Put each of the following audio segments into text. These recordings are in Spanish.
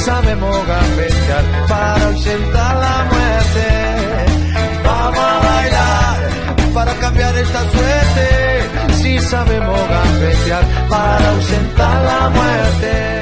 Sabemos gambetear para ausentar la muerte. Vamos a bailar para cambiar esta suerte. Si sabemos gambetear para ausentar la muerte.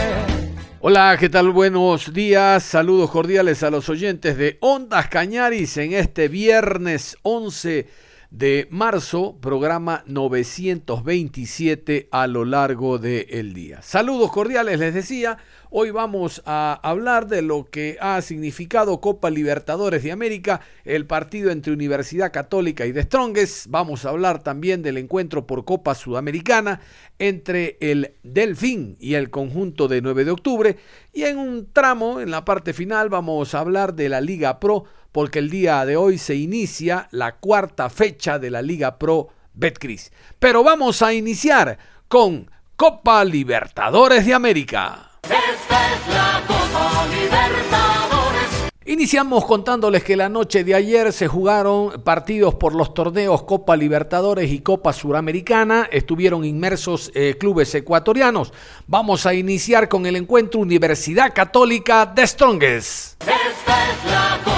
Hola, ¿qué tal? Buenos días, saludos cordiales a los oyentes de Ondas Cañaris en este viernes 11 de marzo, programa 927 a lo largo del día. Saludos cordiales, les decía, Hoy vamos a hablar de lo que ha significado Copa Libertadores de América, el partido entre Universidad Católica y The Strongest. Vamos a hablar también del encuentro por Copa Sudamericana entre el Delfín y el conjunto de 9 de octubre. Y en un tramo, en la parte final, vamos a hablar de la Liga Pro, porque el día de hoy se inicia la cuarta fecha de la Liga Pro Betcris. Pero vamos a iniciar con Copa Libertadores de América. Esta es la Copa Libertadores. Iniciamos contándoles que la noche de ayer se jugaron partidos por los torneos Copa Libertadores y Copa Suramericana. Estuvieron inmersos eh, clubes ecuatorianos. Vamos a iniciar con el encuentro Universidad Católica de Strongest. Esta es la Copa.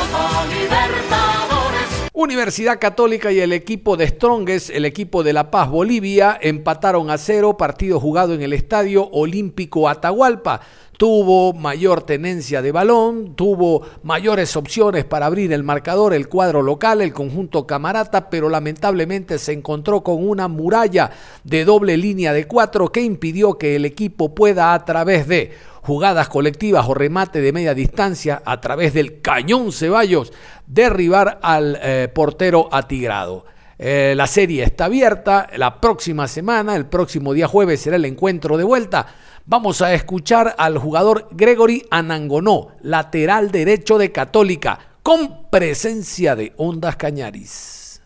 Universidad Católica y el equipo de Strongest, el equipo de La Paz Bolivia, empataron a cero, partido jugado en el Estadio Olímpico Atahualpa tuvo mayor tenencia de balón, tuvo mayores opciones para abrir el marcador, el cuadro local, el conjunto camarata, pero lamentablemente se encontró con una muralla de doble línea de cuatro que impidió que el equipo pueda a través de jugadas colectivas o remate de media distancia a través del cañón Ceballos derribar al eh, portero atigrado. Eh, la serie está abierta, la próxima semana, el próximo día jueves será el encuentro de vuelta. Vamos a escuchar al jugador Gregory Anangonó, lateral derecho de Católica, con presencia de Ondas Cañaris.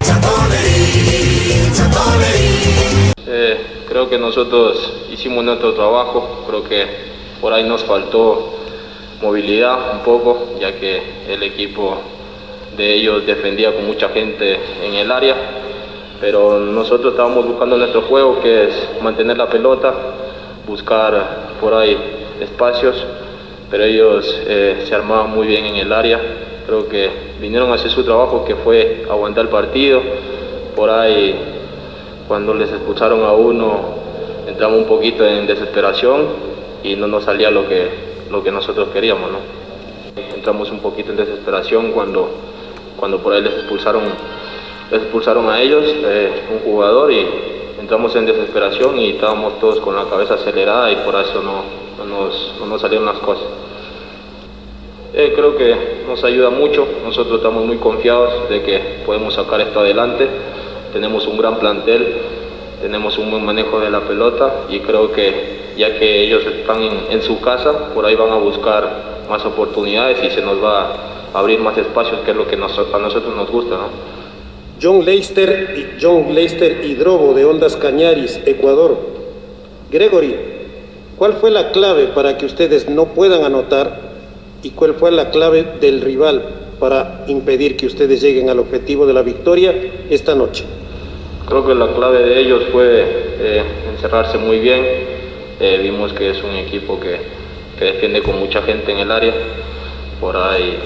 Eh, creo que nosotros hicimos nuestro trabajo, creo que por ahí nos faltó movilidad un poco, ya que el equipo de ellos defendía con mucha gente en el área, pero nosotros estábamos buscando nuestro juego, que es mantener la pelota, buscar por ahí espacios, pero ellos eh, se armaban muy bien en el área. Creo que vinieron a hacer su trabajo, que fue aguantar el partido. Por ahí, cuando les expulsaron a uno, entramos un poquito en desesperación y no nos salía lo que, lo que nosotros queríamos. ¿no? Entramos un poquito en desesperación cuando, cuando por ahí les expulsaron, les expulsaron a ellos, eh, un jugador, y entramos en desesperación y estábamos todos con la cabeza acelerada y por eso no, no, nos, salieron las cosas. Eh, creo que nos ayuda mucho, nosotros estamos muy confiados de que podemos sacar esto adelante, tenemos un gran plantel, tenemos un buen manejo de la pelota y creo que ya que ellos están en, su casa, por ahí van a buscar más oportunidades y se nos va a abrir más espacios, que es lo que a nosotros nos gusta. ¿no? John Leister y John Leister Hidrobo de Ondas Cañaris, Ecuador. Gregory, ¿cuál fue la clave para que ustedes no puedan anotar y cuál fue la clave del rival para impedir que ustedes lleguen al objetivo de la victoria esta noche? Creo que la clave de ellos fue eh, encerrarse muy bien. Eh, vimos que es un equipo que, que, defiende con mucha gente en el área. Por ahí,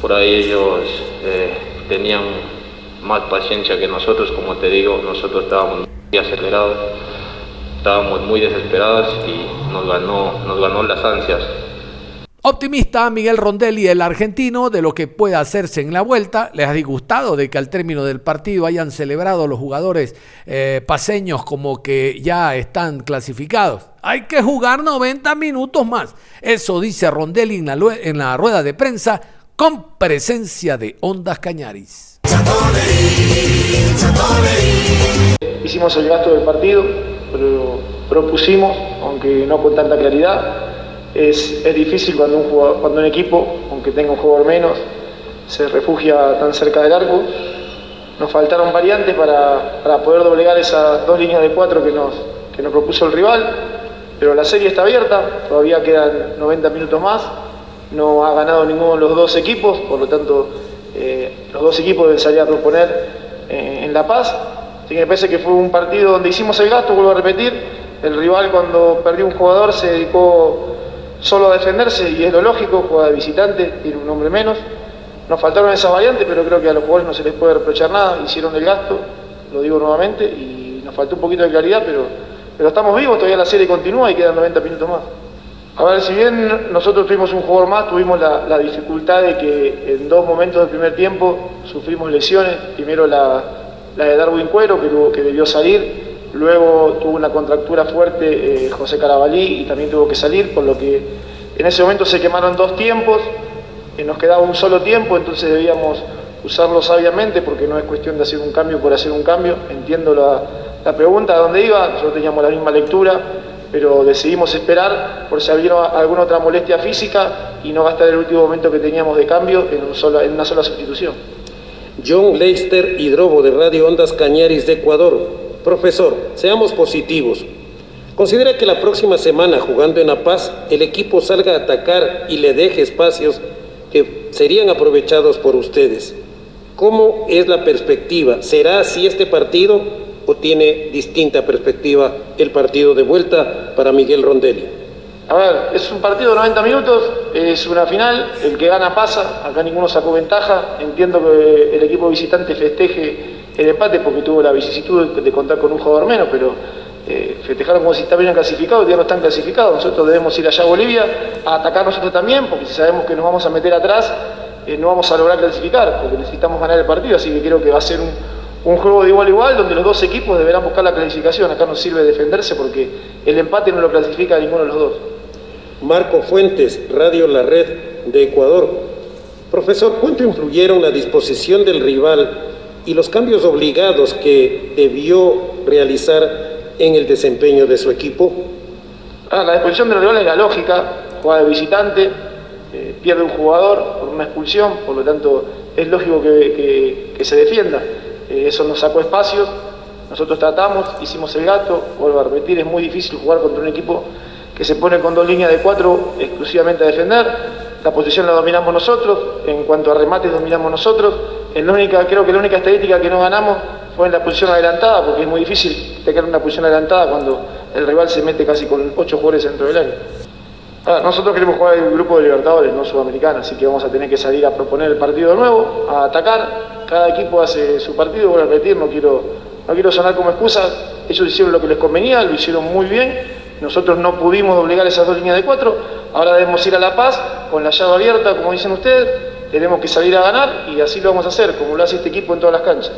por ahí ellos eh, tenían más paciencia que nosotros, como te digo, nosotros estábamos muy acelerados, estábamos muy desesperados y nos ganó, nos ganó las ansias. Optimista Miguel Rondelli, el argentino, de lo que pueda hacerse en la vuelta. Les ha disgustado de que al término del partido hayan celebrado los jugadores eh, paseños como que ya están clasificados. Hay que jugar 90 minutos más. Eso dice Rondelli en la, en la rueda de prensa con presencia de Ondas Cañaris. Hicimos el gasto del partido, pero propusimos, aunque no con tanta claridad. Es, es difícil cuando un, cuando un equipo, aunque tenga un jugador menos, se refugia tan cerca del arco. Nos faltaron variantes para, para poder doblegar esas dos líneas de cuatro que nos, que nos propuso el rival, pero la serie está abierta, todavía quedan 90 minutos más, no ha ganado ninguno de los dos equipos, por lo tanto eh, los dos equipos deben salir a proponer eh, en La Paz, así que me parece que fue un partido donde hicimos el gasto, vuelvo a repetir, el rival cuando perdió un jugador se dedicó solo a defenderse y es lo lógico, juega de visitante, tiene un hombre menos, nos faltaron esas variantes, pero creo que a los jugadores no se les puede reprochar nada, hicieron el gasto, lo digo nuevamente, y nos faltó un poquito de claridad, pero, pero estamos vivos, todavía la serie continúa y quedan 90 minutos más. A ver, si bien nosotros tuvimos un jugador más, tuvimos la, dificultad de que en dos momentos del primer tiempo sufrimos lesiones, primero la, de Darwin Cuero, que, tuvo, que debió salir, luego tuvo una contractura fuerte eh, José Carabalí y también tuvo que salir, por lo que en ese momento se quemaron dos tiempos, nos quedaba un solo tiempo, entonces debíamos usarlo sabiamente porque no es cuestión de hacer un cambio por hacer un cambio. Entiendo la, la pregunta de dónde iba, nosotros teníamos la misma lectura, pero decidimos esperar por si había alguna otra molestia física y no gastar el último momento que teníamos de cambio en, una sola sustitución. John Leister Hidrobo de Radio Ondas Cañaris de Ecuador. Profesor, seamos positivos. ¿Considera que la próxima semana, jugando en La Paz, el equipo salga a atacar y le deje espacios que serían aprovechados por ustedes. ¿Cómo es la perspectiva? ¿Será así este partido o tiene distinta perspectiva el partido de vuelta para Miguel Rondelli? A ver, es un partido de 90 minutos, es una final, el que gana pasa, acá ninguno sacó ventaja, entiendo que el equipo visitante festeje el empate porque tuvo la vicisitud de contar con un jugador menos, pero eh, festejaron como si estuvieran clasificados, ya no están clasificados. Nosotros debemos ir allá a Bolivia a atacar nosotros también, porque si sabemos que nos vamos a meter atrás, eh, no vamos a lograr clasificar, porque necesitamos ganar el partido, así que creo que va a ser un, un juego de igual a igual, donde los dos equipos deberán buscar la clasificación. Acá nos sirve defenderse porque el empate no lo clasifica a ninguno de los dos. Marco Fuentes, Radio La Red de Ecuador. Profesor, ¿cuánto influyeron la disposición del rival y los cambios obligados que debió realizar en el desempeño de su equipo? Ah, la disposición del rival es la lógica, juega de visitante, eh, pierde un jugador por una expulsión, por lo tanto es lógico que, que, que se defienda. Eh, eso nos sacó espacios, nosotros tratamos, hicimos el gato, vuelvo a repetir, es muy difícil jugar contra un equipo que se pone con dos líneas de cuatro exclusivamente a defender, la posición la dominamos nosotros, en cuanto a remates dominamos nosotros, única, creo que la única estadística que no ganamos fue en la posición adelantada, porque es muy difícil tener una posición adelantada cuando el rival se mete casi con ocho jugadores dentro del área. Ah, nosotros queremos jugar el grupo de Libertadores, no Sudamericana, así que vamos a tener que salir a proponer el partido de nuevo, a atacar. Cada equipo hace su partido, voy a repetir, no quiero, no quiero sonar como excusa. Ellos hicieron lo que les convenía, lo hicieron muy bien. Nosotros no pudimos obligar esas dos líneas de cuatro. Ahora debemos ir a La Paz con la llave abierta, como dicen ustedes. Tenemos que salir a ganar y así lo vamos a hacer, como lo hace este equipo en todas las canchas.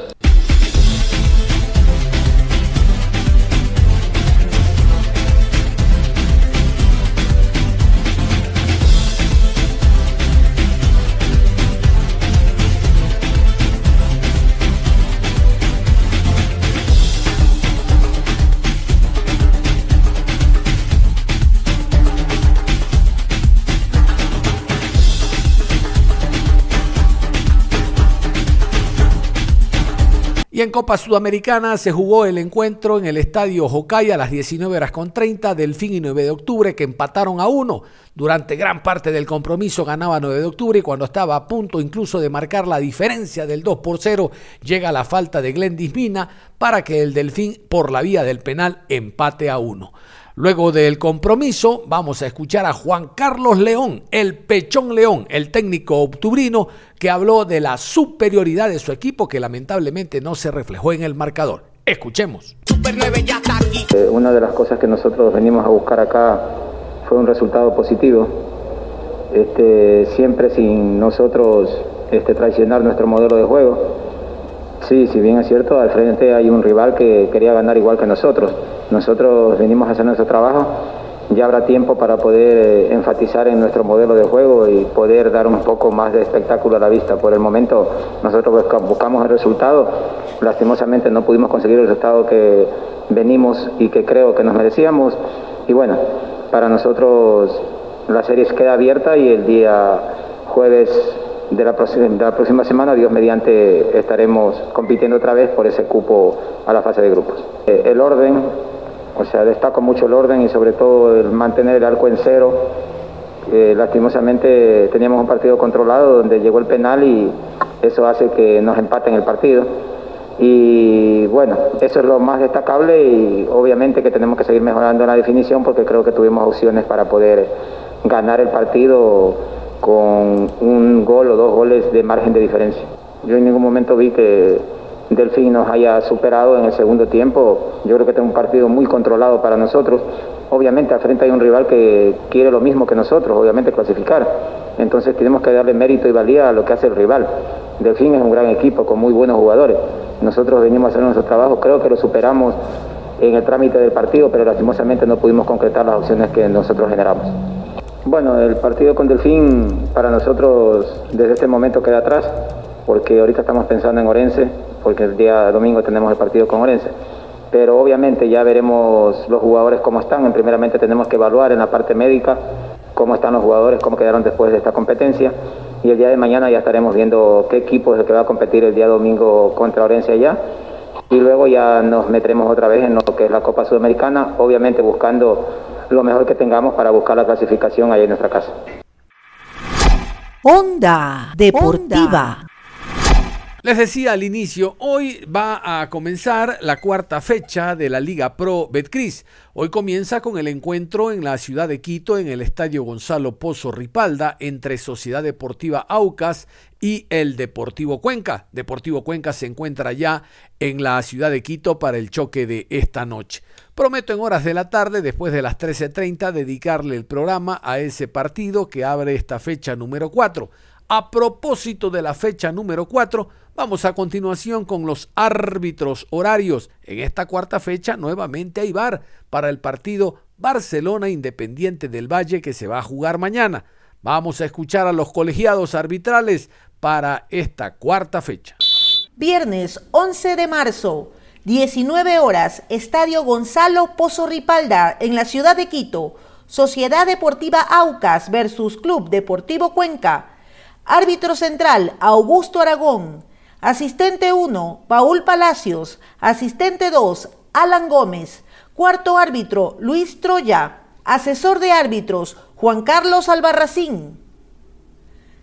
En Copa Sudamericana se jugó el encuentro en el estadio Hokkaido a las 19 horas con 30, Delfín y 9 de octubre, que empataron a uno. Durante gran parte del compromiso ganaba 9 de octubre y cuando estaba a punto incluso de marcar la diferencia del 2 por 0, llega la falta de Glendis Mina para que el Delfín, por la vía del penal, empate a uno. Luego del compromiso, vamos a escuchar a Juan Carlos León, el Pechón León, el técnico octubrino, que habló de la superioridad de su equipo que lamentablemente no se reflejó en el marcador. Escuchemos. Eh, una de las cosas que nosotros venimos a buscar acá fue un resultado positivo. Este, siempre sin nosotros este, traicionar nuestro modelo de juego. Sí, si bien es cierto, al frente hay un rival que quería ganar igual que nosotros. Nosotros venimos a hacer nuestro trabajo ya habrá tiempo para poder eh, enfatizar en nuestro modelo de juego y poder dar un poco más de espectáculo a la vista. Por el momento nosotros buscamos el resultado, lastimosamente no pudimos conseguir el resultado que venimos y que creo que nos merecíamos y bueno, para nosotros la serie queda abierta y el día jueves de la, próxima, semana, Dios mediante, estaremos compitiendo otra vez por ese cupo a la fase de grupos. Eh, el orden, o sea, destaco mucho el orden y sobre todo el mantener el arco en cero. Eh, lastimosamente teníamos un partido controlado donde llegó el penal y eso hace que nos empaten el partido. Y bueno, eso es lo más destacable y obviamente que tenemos que seguir mejorando la definición porque creo que tuvimos opciones para poder ganar el partido con un gol o dos goles de margen de diferencia. Yo en ningún momento vi que Delfín nos haya superado en el segundo tiempo. Yo creo que es un partido muy controlado para nosotros. Obviamente al frente hay un rival que quiere lo mismo que nosotros, obviamente clasificar. Entonces tenemos que darle mérito y valía a lo que hace el rival. Delfín es un gran equipo con muy buenos jugadores. Nosotros venimos a hacer nuestro trabajo, creo que lo superamos en el trámite del partido, pero lastimosamente no pudimos concretar las opciones que nosotros generamos. Bueno, el partido con Delfín para nosotros desde este momento queda atrás, porque ahorita estamos pensando en Orense, porque el día domingo tenemos el partido con Orense. Pero obviamente ya veremos los jugadores cómo están. En primeramente tenemos que evaluar en la parte médica cómo están los jugadores, cómo quedaron después de esta competencia. Y el día de mañana ya estaremos viendo qué equipo es el que va a competir el día domingo contra Orense allá. Y luego ya nos meteremos otra vez en lo que es la Copa Sudamericana, obviamente buscando lo mejor que tengamos para buscar la clasificación ahí en nuestra casa. Onda Deportiva. Les decía al inicio, hoy va a comenzar la cuarta fecha de la Liga Pro Betcris. Hoy comienza con el encuentro en la ciudad de Quito, en el Estadio Gonzalo Pozo Ripalda, entre Sociedad Deportiva Aucas y el Deportivo Cuenca. Deportivo Cuenca se encuentra ya en la ciudad de Quito para el choque de esta noche. Prometo en horas de la tarde, después de las 13.30, dedicarle el programa a ese partido que abre esta fecha número 4. A propósito de la fecha número 4, Vamos a continuación con los árbitros horarios. En esta cuarta fecha nuevamente hay VAR para el partido Barcelona Independiente del Valle que se va a jugar mañana. Vamos a escuchar a los colegiados arbitrales para esta cuarta fecha. Viernes 11 de marzo, 19 horas, Estadio Gonzalo Pozo Ripalda en la ciudad de Quito. Sociedad Deportiva Aucas versus Club Deportivo Cuenca. Árbitro central, Augusto Aragón. Asistente 1, Paul Palacios. Asistente 2, Alan Gómez. Cuarto árbitro, Luis Troya. Asesor de árbitros, Juan Carlos Albarracín.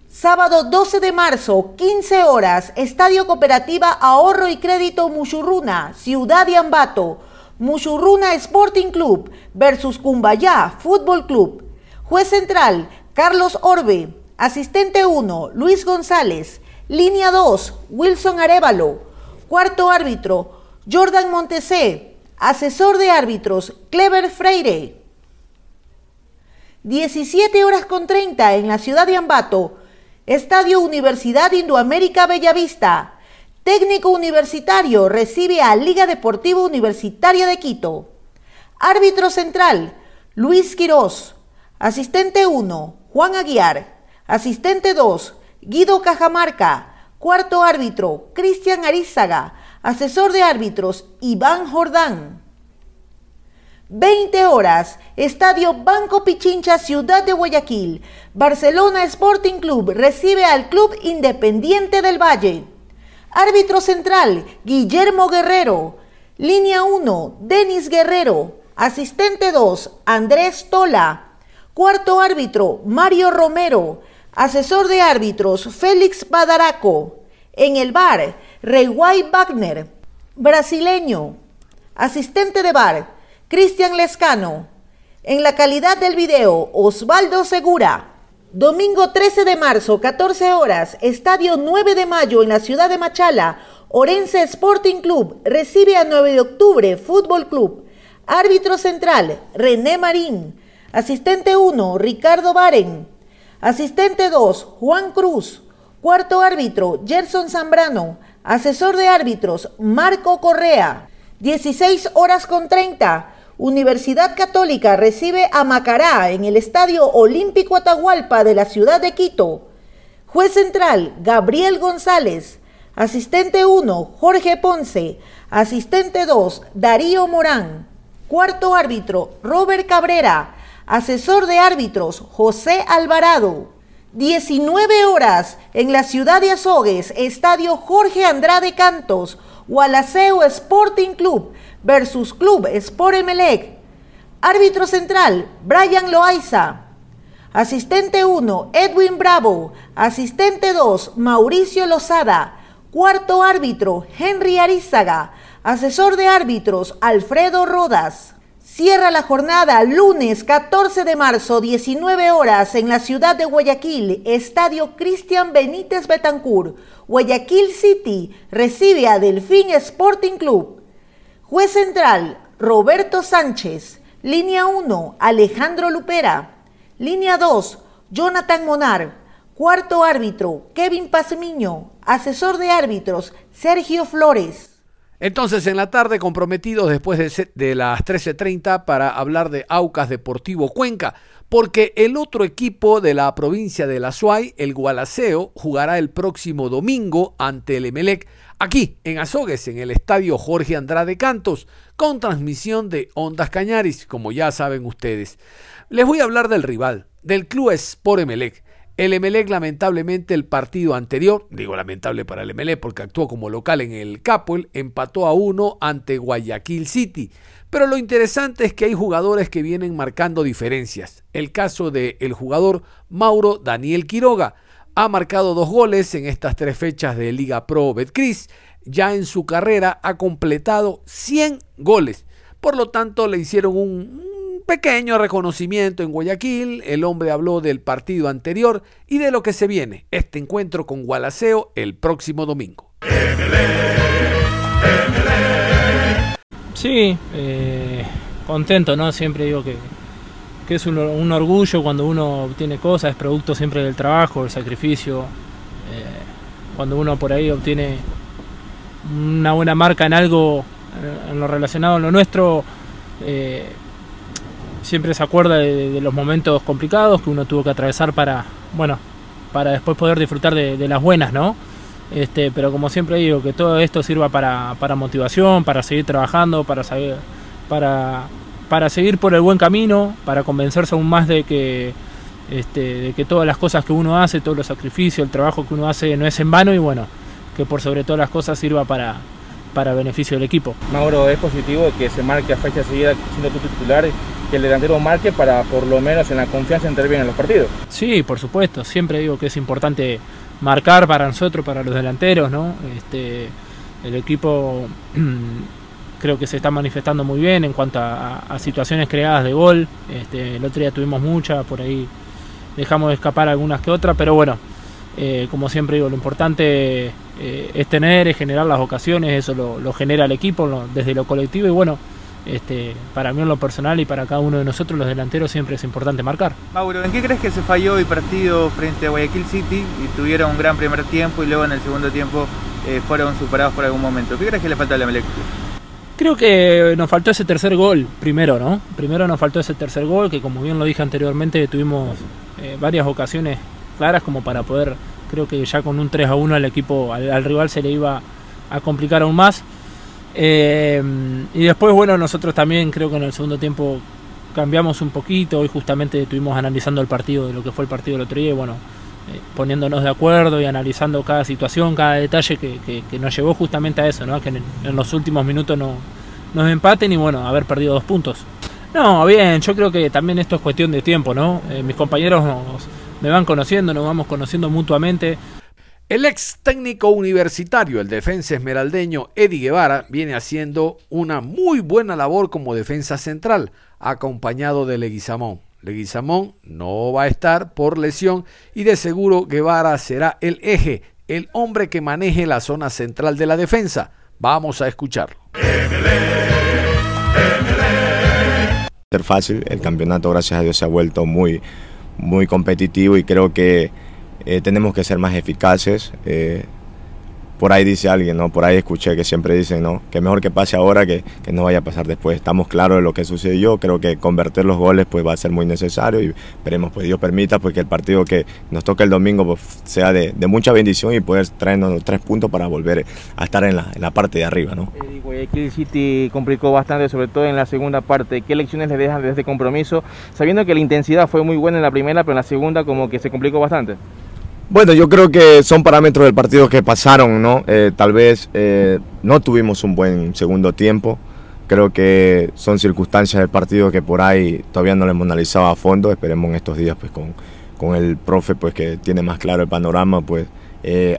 Sábado 12 de marzo, 15 horas, Estadio Cooperativa Ahorro y Crédito Muchurruna, Ciudad de Ambato. Muchurruna Sporting Club versus Cumbayá Fútbol Club. Juez central, Carlos Orbe. Asistente 1, Luis González. Línea 2, Wilson Arevalo. Cuarto árbitro, Jordan Montesé. Asesor de árbitros, Clever Freire. 17 horas con 30 en la ciudad de Ambato. Estadio Universidad Indoamérica Bellavista. Técnico universitario recibe a Liga Deportiva Universitaria de Quito. Árbitro central, Luis Quirós. Asistente 1, Juan Aguiar. Asistente 2, Guido Cajamarca, cuarto árbitro, Cristian Arizaga, asesor de árbitros, Iván Jordán. 20 horas, Estadio Banco Pichincha, Ciudad de Guayaquil. Barcelona Sporting Club recibe al Club Independiente del Valle. Árbitro central, Guillermo Guerrero. Línea 1, Denis Guerrero. Asistente 2, Andrés Tola. Cuarto árbitro, Mario Romero. Asesor de árbitros, Félix Badaraco. En el bar, Reyway Wagner. Brasileño. Asistente de bar, Cristian Lescano. En la calidad del video, Osvaldo Segura. Domingo 13 de marzo, 14 horas, Estadio 9 de mayo en la ciudad de Machala. Orense Sporting Club recibe a 9 de octubre Fútbol Club. Árbitro central, René Marín. Asistente 1, Ricardo Baren. Asistente 2, Juan Cruz. Cuarto árbitro, Gerson Zambrano. Asesor de árbitros, Marco Correa. 16 horas con 30. Universidad Católica recibe a Macará en el Estadio Olímpico Atahualpa de la ciudad de Quito. Juez central, Gabriel González. Asistente 1, Jorge Ponce. Asistente 2, Darío Morán. Cuarto árbitro, Robert Cabrera. Asesor de árbitros, José Alvarado. 19 horas en la ciudad de Azogues, Estadio Jorge Andrade Cantos, Gualaceo Sporting Club versus Club Sport Emelec. Árbitro central, Brian Loaiza. Asistente 1, Edwin Bravo. Asistente 2, Mauricio Lozada. Cuarto árbitro, Henry Arizaga. Asesor de árbitros, Alfredo Rodas. Cierra la jornada lunes 14 de marzo, 19 horas, en la ciudad de Guayaquil, Estadio Cristian Benítez Betancur. Guayaquil City recibe a Delfín Sporting Club. Juez central, Roberto Sánchez. Línea 1, Alejandro Lupera. Línea 2, Jonathan Monar. Cuarto árbitro, Kevin Pasemiño. Asesor de árbitros, Sergio Flores. Entonces, en la tarde, comprometidos después de, las 13.30 para hablar de Aucas Deportivo Cuenca, porque el otro equipo de la provincia de La Suay, el Gualaceo, jugará el próximo domingo ante el Emelec, aquí en Azogues, en el estadio Jorge Andrade Cantos, con transmisión de Ondas Cañaris, como ya saben ustedes. Les voy a hablar del rival, del Club Sport Emelec. El Emelec, lamentablemente, el partido anterior, digo lamentable para el Emelec porque actuó como local en el Capoel, empató a uno ante Guayaquil City. Pero lo interesante es que hay jugadores que vienen marcando diferencias. El caso del el jugador Mauro Daniel Quiroga ha marcado dos goles en estas tres fechas de Liga Pro Betcris. Ya en su carrera ha completado 100 goles. Por lo tanto, le hicieron un, pequeño reconocimiento en Guayaquil, el hombre habló del partido anterior y de lo que se viene, este encuentro con Gualaceo el próximo domingo. Sí, eh, contento, ¿no? Siempre digo que, que es un, orgullo cuando uno obtiene cosas, es producto siempre del trabajo, del sacrificio. Eh, cuando uno por ahí obtiene una buena marca en algo, en lo relacionado a lo nuestro, eh, siempre se acuerda de, los momentos complicados que uno tuvo que atravesar para, bueno, para después poder disfrutar de, de las buenas, ¿no? Este, pero como siempre digo, que todo esto sirva para, para motivación, para seguir trabajando, para, saber, para, para seguir por el buen camino, para convencerse aún más de que, este, de que todas las cosas que uno hace, todos los sacrificios, el trabajo que uno hace no es en vano y bueno, que por sobre todas las cosas sirva para, para beneficio del equipo. Mauro, es positivo que se marque a fecha seguida siendo tu titular que el delantero marque para por lo menos en la confianza bien en los partidos. Sí, por supuesto, siempre digo que es importante marcar para nosotros, para los delanteros, ¿no? Este, el equipo creo que se está manifestando muy bien en cuanto a, a situaciones creadas de gol. Este, el otro día tuvimos muchas, por ahí dejamos de escapar algunas que otras, pero bueno, eh, como siempre digo, lo importante eh, es tener, es generar las ocasiones, eso lo, lo genera el equipo lo, desde lo colectivo y bueno, este, para mí en lo personal y para cada uno de nosotros los delanteros siempre es importante marcar. Mauro, ¿en qué crees que se falló el partido frente a Guayaquil City y tuvieron un gran primer tiempo y luego en el segundo tiempo eh, fueron superados por algún momento? ¿Qué crees que le falta a la Melec? Creo que nos faltó ese tercer gol primero, ¿no? Primero nos faltó ese tercer gol que como bien lo dije anteriormente tuvimos eh, varias ocasiones claras como para poder, creo que ya con un 3 a 1 al equipo, al, al rival se le iba a complicar aún más. Eh, y después, bueno, nosotros también creo que en el segundo tiempo cambiamos un poquito. Hoy justamente estuvimos analizando el partido de lo que fue el partido del otro día bueno, eh, poniéndonos de acuerdo y analizando cada situación, cada detalle que, nos llevó justamente a eso, ¿no? que en, en, los últimos minutos no, nos empaten y bueno, haber perdido dos puntos. No, bien, yo creo que también esto es cuestión de tiempo, ¿no? Eh, mis compañeros nos, me van conociendo, nos vamos conociendo mutuamente. El ex técnico universitario, el defensa esmeraldeño Eddie Guevara, viene haciendo una muy buena labor como defensa central, acompañado de Leguizamón. Leguizamón no va a estar por lesión y de seguro Guevara será el eje, el hombre que maneje la zona central de la defensa. Vamos a escucharlo. Ser fácil, el campeonato gracias a Dios se ha vuelto muy, muy competitivo y creo que eh, tenemos que ser más eficaces. Eh, por ahí dice alguien, ¿no? Por ahí escuché que siempre dicen, ¿no? Que mejor que pase ahora que, que no vaya a pasar después. Estamos claros de lo que sucedió, creo que convertir los goles pues va a ser muy necesario y esperemos pues Dios permita pues que el partido que nos toque el domingo pues, sea de, mucha bendición y poder traernos los tres puntos para volver a estar en la, en la parte de arriba, ¿no? Eh, Guayaquil City complicó bastante, sobre todo en la segunda parte. ¿Qué lecciones le dejan de este compromiso? Sabiendo que la intensidad fue muy buena en la primera, pero en la segunda como que se complicó bastante. Bueno, yo creo que son parámetros del partido que pasaron, ¿no? Eh, tal vez eh, no tuvimos un buen segundo tiempo. Creo que son circunstancias del partido que por ahí todavía no lo hemos analizado a fondo. Esperemos en estos días, pues, con, con el profe, pues, que tiene más claro el panorama, pues, eh,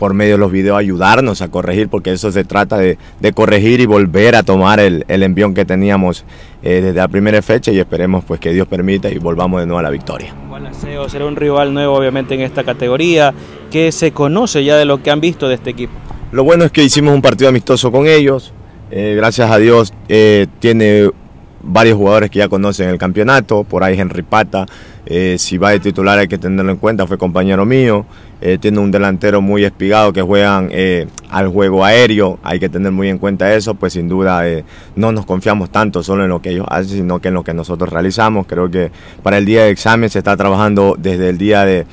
por medio de los videos ayudarnos a corregir, porque eso se trata de, de corregir y volver a tomar el, el envión que teníamos eh, desde la primera fecha y esperemos pues que Dios permita y volvamos de nuevo a la victoria. Gualaceo será un rival nuevo obviamente en esta categoría, que se conoce ya de lo que han visto de este equipo. Lo bueno es que hicimos un partido amistoso con ellos, eh, gracias a Dios eh, tiene varios jugadores que ya conocen el campeonato, por ahí Henry Pata, eh, si va de titular hay que tenerlo en cuenta, fue compañero mío, eh, tiene un delantero muy espigado que juegan eh, al juego aéreo, hay que tener muy en cuenta eso, pues sin duda no nos confiamos tanto solo en lo que ellos hacen, sino que en lo que nosotros realizamos. Creo que para el día de examen se está trabajando desde el día de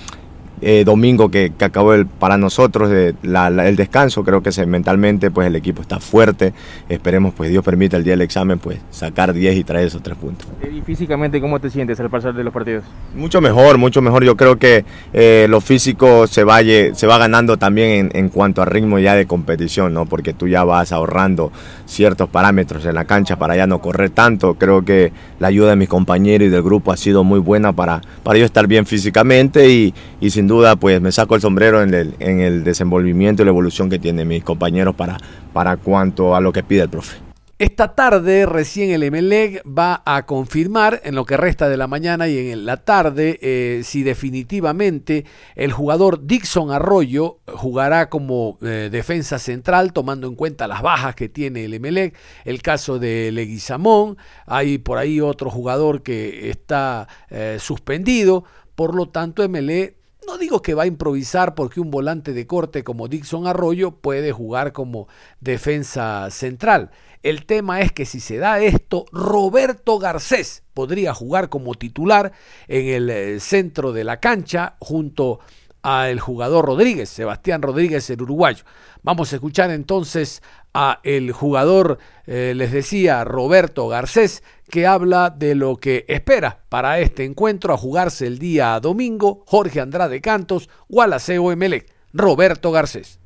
eh, domingo que, que, acabó el, para nosotros de, la, la, el descanso, creo que se, mentalmente pues el equipo está fuerte, esperemos pues Dios permita el día del examen pues sacar 10 y traer esos tres puntos. ¿Y físicamente cómo te sientes al pasar de los partidos? Mucho mejor, mucho mejor, yo creo que eh, lo físico se, vaya, se va ganando también en, en, cuanto a ritmo ya de competición, ¿no? porque tú ya vas ahorrando ciertos parámetros en la cancha para ya no correr tanto, creo que la ayuda de mis compañeros y del grupo ha sido muy buena para, para yo estar bien físicamente y, y sin duda pues me saco el sombrero en el, en el desenvolvimiento y la evolución que tienen mis compañeros para, para cuanto a lo que pide el profe. Esta tarde recién el Emelec va a confirmar en lo que resta de la mañana y en la tarde eh, si definitivamente el jugador Dixon Arroyo jugará como eh, defensa central tomando en cuenta las bajas que tiene el Emelec, el caso de Leguizamón, hay por ahí otro jugador que está eh, suspendido, por lo tanto Emelec no digo que va a improvisar porque un volante de corte como Dixon Arroyo puede jugar como defensa central. El tema es que si se da esto, Roberto Garcés podría jugar como titular en el eh, centro de la cancha junto al jugador Rodríguez, Sebastián Rodríguez, el uruguayo. Vamos a escuchar entonces a el jugador, eh, les decía, Roberto Garcés, que habla de lo que espera para este encuentro a jugarse el día domingo. Jorge Andrade Cantos, Gualaceo Emelec, Roberto Garcés.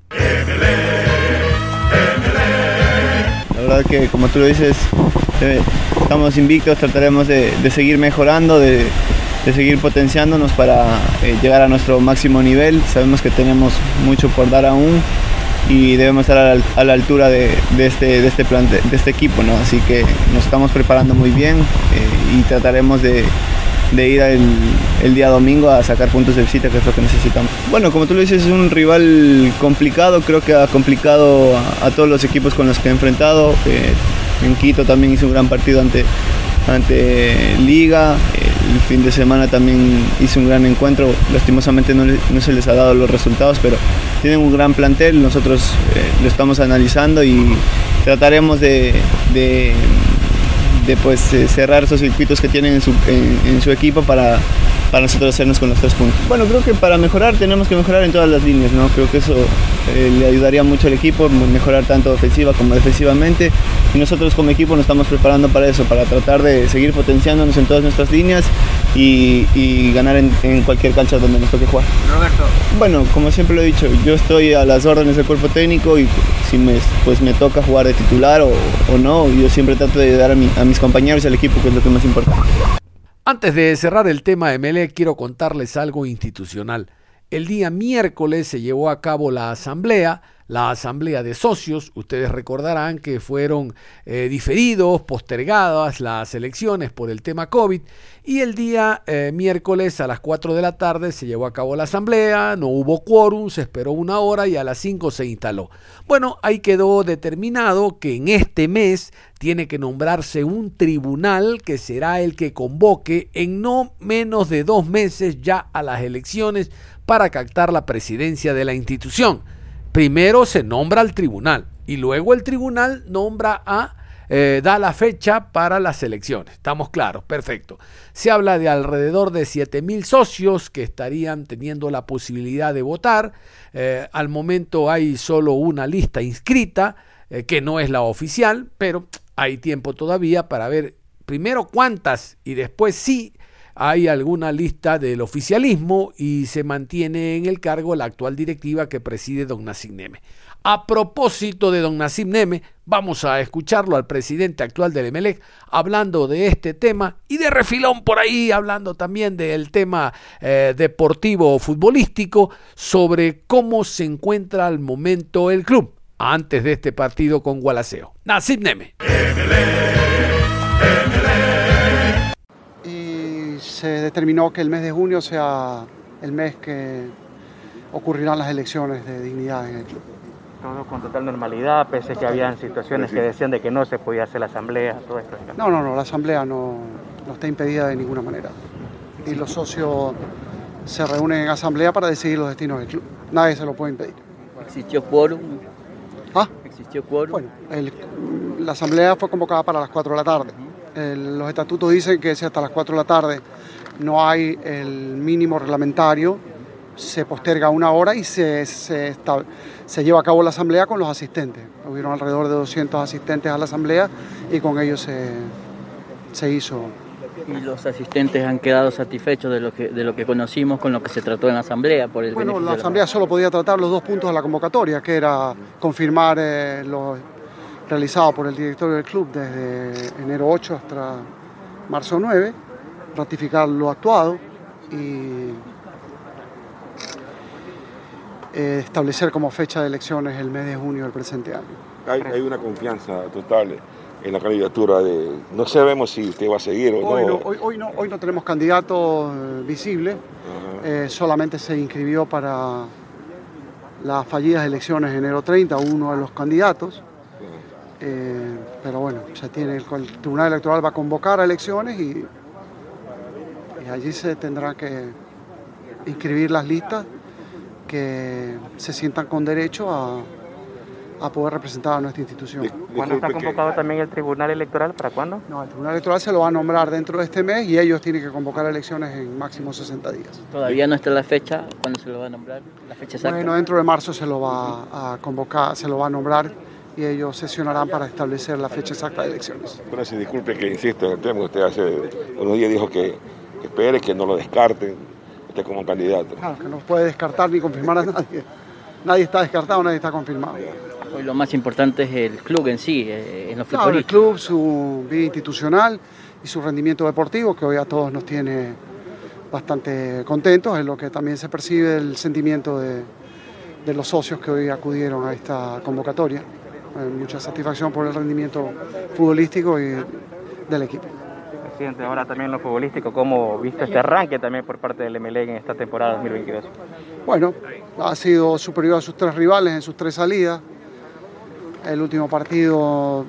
La verdad que como tú lo dices, eh, estamos invictos, trataremos de, seguir mejorando, de, de, seguir potenciándonos para eh, llegar a nuestro máximo nivel. Sabemos que tenemos mucho por dar aún y debemos estar a la, altura de, este, este plan, de, este equipo, ¿no? Así que nos estamos preparando muy bien eh, y trataremos de, ir el, día domingo a sacar puntos de visita, que es lo que necesitamos. Bueno, como tú lo dices, es un rival complicado, creo que ha complicado a, todos los equipos con los que he enfrentado. Eh, en Quito también hizo un gran partido ante, ante Liga, el fin de semana también hizo un gran encuentro, lastimosamente no, se les ha dado los resultados, pero tienen un gran plantel, nosotros eh, lo estamos analizando y trataremos de, pues eh, cerrar esos circuitos que tienen en su equipo para, para nosotros hacernos con los tres puntos. Bueno, creo que para mejorar tenemos que mejorar en todas las líneas, ¿no? Creo que eso eh, le ayudaría mucho al equipo, mejorar tanto ofensiva como defensivamente. Y nosotros como equipo nos estamos preparando para eso, para tratar de seguir potenciándonos en todas nuestras líneas y, y ganar en, en, cualquier cancha donde nos toque jugar. Roberto. Bueno, como siempre lo he dicho, yo estoy a las órdenes del cuerpo técnico y si me, pues me toca jugar de titular o, o no, yo siempre trato de ayudar a, mi, a mis compañeros y al equipo, que es lo que más importa. Antes de cerrar el tema de Mele, quiero contarles algo institucional. El día miércoles se llevó a cabo la asamblea, la asamblea de socios. Ustedes recordarán que fueron eh, diferidos, postergadas las elecciones por el tema COVID. Y el día eh, miércoles a las 4 de la tarde se llevó a cabo la asamblea, no hubo quórum, se esperó una hora y a las 5 se instaló. Bueno, ahí quedó determinado que en este mes tiene que nombrarse un tribunal que será el que convoque en no menos de dos meses ya a las elecciones para captar la presidencia de la institución. Primero se nombra al tribunal y luego el tribunal nombra a eh, da la fecha para las elecciones. Estamos claros, perfecto. Se habla de alrededor de 7 mil socios que estarían teniendo la posibilidad de votar. Eh, al momento hay solo una lista inscrita, eh, que no es la oficial, pero hay tiempo todavía para ver primero cuántas y después sí hay alguna lista del oficialismo y se mantiene en el cargo la actual directiva que preside don Nassim Neme. A propósito de don Nassim Neme, vamos a escucharlo al presidente actual del Emelec hablando de este tema y de refilón por ahí hablando también del tema eh, deportivo o futbolístico sobre cómo se encuentra al momento el club antes de este partido con Gualaceo. Nassim Neme. Se determinó que el mes de junio sea el mes que ocurrirán las elecciones de dignidad en el club todo con total normalidad, pese a que habían situaciones que decían de que no se podía hacer la asamblea, todo esto. No, no, no, la asamblea no, no está impedida de ninguna manera. Y los socios se reúnen en asamblea para decidir los destinos del club. Nadie se lo puede impedir. ¿Existió quórum? ¿Ah? ¿Existió quórum? Bueno, la asamblea fue convocada para las 4 de la tarde. Los estatutos dicen que si hasta las 4 de la tarde no hay el mínimo reglamentario, se posterga una hora y se, se, se, lleva a cabo la asamblea con los asistentes. Hubieron alrededor de 200 asistentes a la asamblea y con ellos se, se hizo. ¿Y los asistentes han quedado satisfechos de lo, que, de lo que conocimos con lo que se trató en la asamblea? Por el bueno, la asamblea solo podía tratar los dos puntos de la convocatoria, que era confirmar eh, lo realizado por el directorio del club desde enero 8 hasta marzo 9, ratificar lo actuado y eh, establecer como fecha de elecciones el mes de junio del presente año. Hay, una confianza total en la candidatura de... No sabemos si usted va a seguir o hoy no. hoy, no. Hoy no tenemos candidato eh, visible, eh, solamente se inscribió para las fallidas elecciones de enero 30 uno de los candidatos. Pero bueno, se tiene, el, Tribunal Electoral va a convocar a elecciones y, y allí se tendrá que inscribir las listas que se sientan con derecho a, poder representar a nuestra institución. ¿Cuándo está convocado también el Tribunal Electoral? ¿Para cuándo? No, el Tribunal Electoral se lo va a nombrar dentro de este mes y ellos tienen que convocar elecciones en máximo 60 días. ¿Todavía no está la fecha? ¿Cuándo se lo va a nombrar? ¿La fecha exacta? Bueno, dentro de marzo se lo va a convocar, se lo va a nombrar y ellos sesionarán para establecer la fecha exacta de elecciones. Bueno, si disculpe que insisto en el tema, usted hace unos días dijo que espere, que no lo descarten como candidato. Claro, que no puede descartar ni confirmar a nadie. Nadie está descartado, nadie está confirmado. Hoy lo más importante es el club en sí, eh, en los claro, el club, su vida institucional y su rendimiento deportivo, que hoy a todos nos tiene bastante contentos, es lo que también se percibe el sentimiento de, de los socios que hoy acudieron a esta convocatoria. Eh, mucha satisfacción por el rendimiento futbolístico y del equipo ahora también lo futbolístico, ¿cómo viste este arranque también por parte del MLE en esta temporada 2022? Bueno, ha sido superior a sus tres rivales en sus tres salidas. El último partido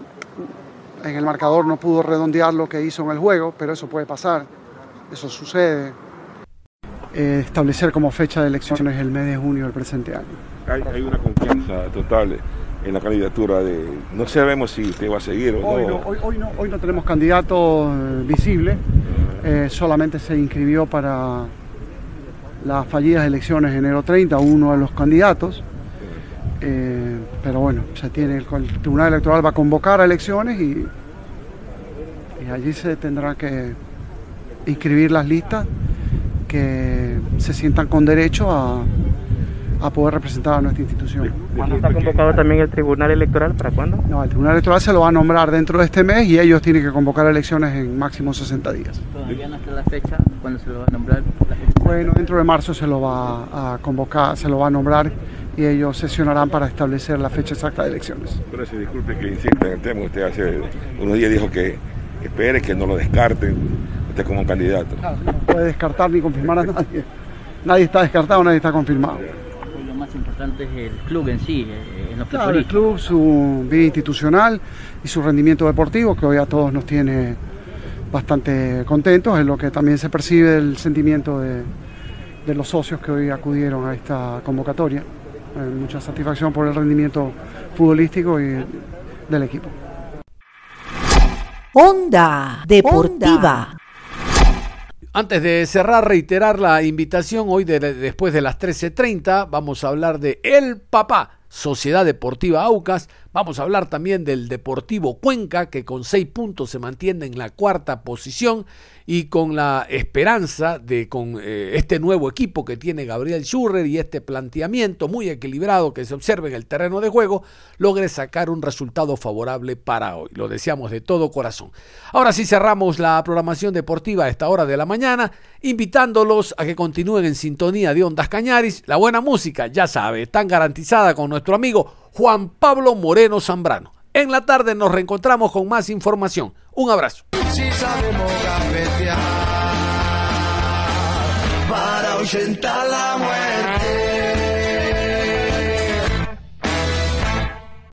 en el marcador no pudo redondear lo que hizo en el juego, pero eso puede pasar, eso sucede. Eh, establecer como fecha de elecciones el mes de junio del presente año. Hay, hay una confianza total en la candidatura de... No sabemos si usted va a seguir o hoy no. hoy, no hoy no tenemos candidato eh, visible, eh, solamente se inscribió para las fallidas elecciones de enero 30 uno de los candidatos. Eh, pero bueno, se tiene, el, Tribunal Electoral va a convocar a elecciones y, y allí se tendrá que inscribir las listas que se sientan con derecho a, a poder representar a nuestra institución. ¿Cuándo está convocado también el Tribunal Electoral? ¿Para cuándo? No, el Tribunal Electoral se lo va a nombrar dentro de este mes y ellos tienen que convocar elecciones en máximo 60 días. ¿Todavía no está la fecha? ¿Cuándo se lo va a nombrar? Bueno, dentro de marzo se lo va a convocar, se lo va a nombrar y ellos sesionarán para establecer la fecha exacta de elecciones. Pero si disculpe que insista en el tema, usted hace unos días dijo que espere, que no lo descarten, usted como candidato. Claro, no puede descartar ni confirmar a nadie. Nadie está descartado, nadie está confirmado importante es el club en sí, eh, en los claro, el club, su vida institucional y su rendimiento deportivo, que hoy a todos nos tiene bastante contentos, es lo que también se percibe el sentimiento de, de los socios que hoy acudieron a esta convocatoria. eh, mucha satisfacción por el rendimiento futbolístico y del equipo. Onda Deportiva. Antes de cerrar, reiterar la invitación, hoy de, después de las 13.30 vamos a hablar de El Papá, Sociedad Deportiva Aucas. Vamos a hablar también del Deportivo Cuenca, que con seis puntos se mantiene en la cuarta posición y con la esperanza de con eh, este nuevo equipo que tiene Gabriel Schurrer y este planteamiento muy equilibrado que se observa en el terreno de juego, logre sacar un resultado favorable para hoy. Lo deseamos de todo corazón. Ahora sí cerramos la programación deportiva a esta hora de la mañana, invitándolos a que continúen en sintonía de Ondas Cañaris. La buena música, ya sabe, tan garantizada con nuestro amigo Juan Pablo Moreno Zambrano. En la tarde nos reencontramos con más información. Un abrazo.